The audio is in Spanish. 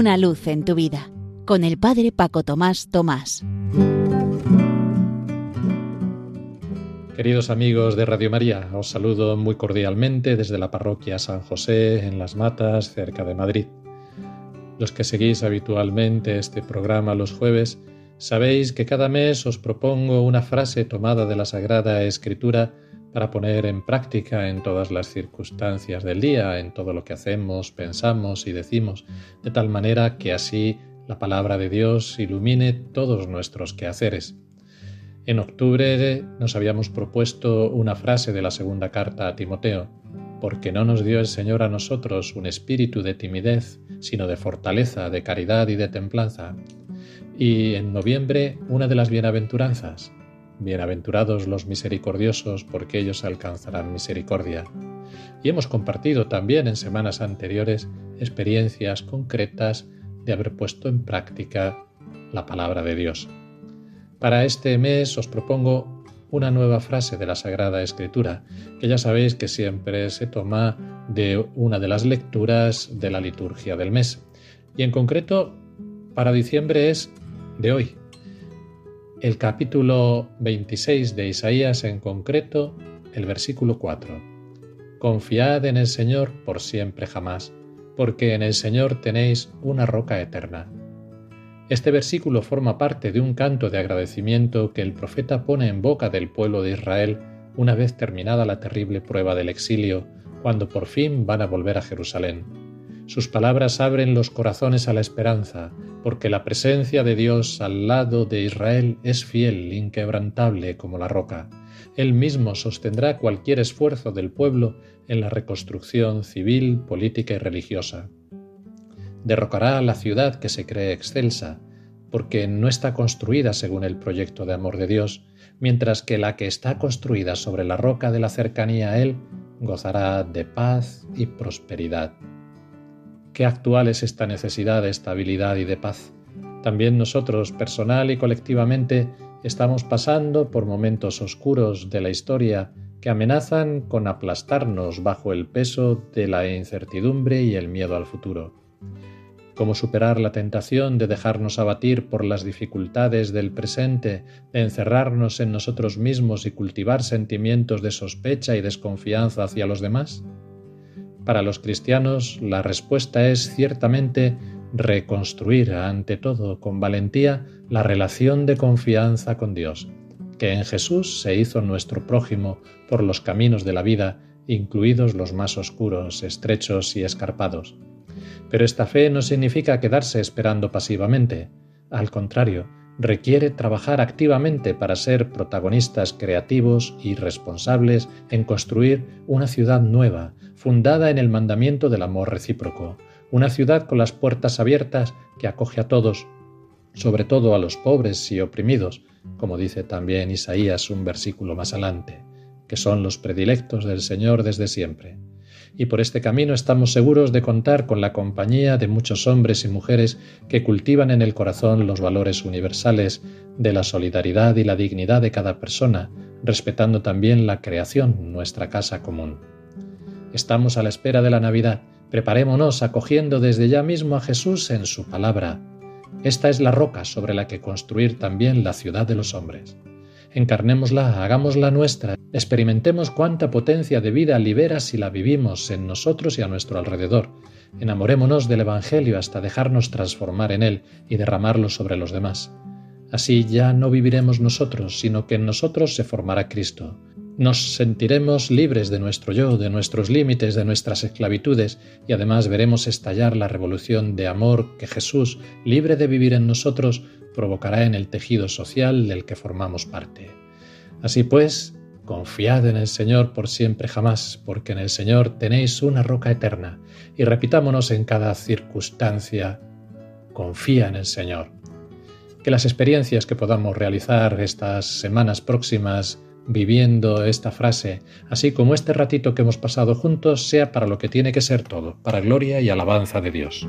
Una luz en tu vida con el Padre Paco Tomás Tomás. Queridos amigos de Radio María, os saludo muy cordialmente desde la parroquia San José en Las Matas, cerca de Madrid. Los que seguís habitualmente este programa los jueves, sabéis que cada mes os propongo una frase tomada de la Sagrada Escritura para poner en práctica en todas las circunstancias del día, en todo lo que hacemos, pensamos y decimos, de tal manera que así la palabra de Dios ilumine todos nuestros quehaceres. En octubre nos habíamos propuesto una frase de la segunda carta a Timoteo, porque no nos dio el Señor a nosotros un espíritu de timidez, sino de fortaleza, de caridad y de templanza. Y en noviembre una de las bienaventuranzas, Bienaventurados los misericordiosos, porque ellos alcanzarán misericordia. Y hemos compartido también en semanas anteriores experiencias concretas de haber puesto en práctica la palabra de Dios. Para este mes os propongo una nueva frase de la Sagrada Escritura, que ya sabéis que siempre se toma de una de las lecturas de la liturgia del mes. Y en concreto, para diciembre es de hoy, el capítulo 26 de Isaías en concreto, el versículo 4. Confiad en el Señor por siempre jamás, porque en el Señor tenéis una roca eterna. Este versículo forma parte de un canto de agradecimiento que el profeta pone en boca del pueblo de Israel una vez terminada la terrible prueba del exilio, cuando por fin van a volver a Jerusalén. Sus palabras abren los corazones a la esperanza, porque la presencia de Dios al lado de Israel es fiel, inquebrantable como la roca. Él mismo sostendrá cualquier esfuerzo del pueblo en la reconstrucción civil, política y religiosa. Derrocará la ciudad que se cree excelsa, porque no está construida según el proyecto de amor de Dios, mientras que la que está construida sobre la roca de la cercanía a Él gozará de paz y prosperidad. Qué actual es esta necesidad de estabilidad y de paz. También nosotros, personal y colectivamente, estamos pasando por momentos oscuros de la historia que amenazan con aplastarnos bajo el peso de la incertidumbre y el miedo al futuro. Cómo superar la tentación de dejarnos abatir por las dificultades del presente, de encerrarnos en nosotros mismos y cultivar sentimientos de sospecha y desconfianza hacia los demás? Para los cristianos la respuesta es ciertamente reconstruir ante todo con valentía la relación de confianza con Dios, que en Jesús se hizo nuestro prójimo por los caminos de la vida, incluidos los más oscuros, estrechos y escarpados. Pero esta fe no significa quedarse esperando pasivamente. Al contrario, requiere trabajar activamente para ser protagonistas creativos y responsables en construir una ciudad nueva, fundada en el mandamiento del amor recíproco, una ciudad con las puertas abiertas que acoge a todos, sobre todo a los pobres y oprimidos, como dice también Isaías un versículo más adelante, que son los predilectos del Señor desde siempre. Y por este camino estamos seguros de contar con la compañía de muchos hombres y mujeres que cultivan en el corazón los valores universales de la solidaridad y la dignidad de cada persona, respetando también la creación, nuestra casa común. Estamos a la espera de la Navidad. Preparémonos acogiendo desde ya mismo a Jesús en su palabra. Esta es la roca sobre la que construir también la ciudad de los hombres. Encarnémosla, hagámosla nuestra, experimentemos cuánta potencia de vida libera si la vivimos en nosotros y a nuestro alrededor. Enamorémonos del Evangelio hasta dejarnos transformar en él y derramarlo sobre los demás. Así ya no viviremos nosotros, sino que en nosotros se formará Cristo. Nos sentiremos libres de nuestro yo, de nuestros límites, de nuestras esclavitudes, y además veremos estallar la revolución de amor que Jesús, libre de vivir en nosotros, provocará en el tejido social del que formamos parte. Así pues, confiad en el Señor por siempre jamás, porque en el Señor tenéis una roca eterna, y repitámonos en cada circunstancia, confía en el Señor. Que las experiencias que podamos realizar estas semanas próximas viviendo esta frase, así como este ratito que hemos pasado juntos, sea para lo que tiene que ser todo, para gloria y alabanza de Dios.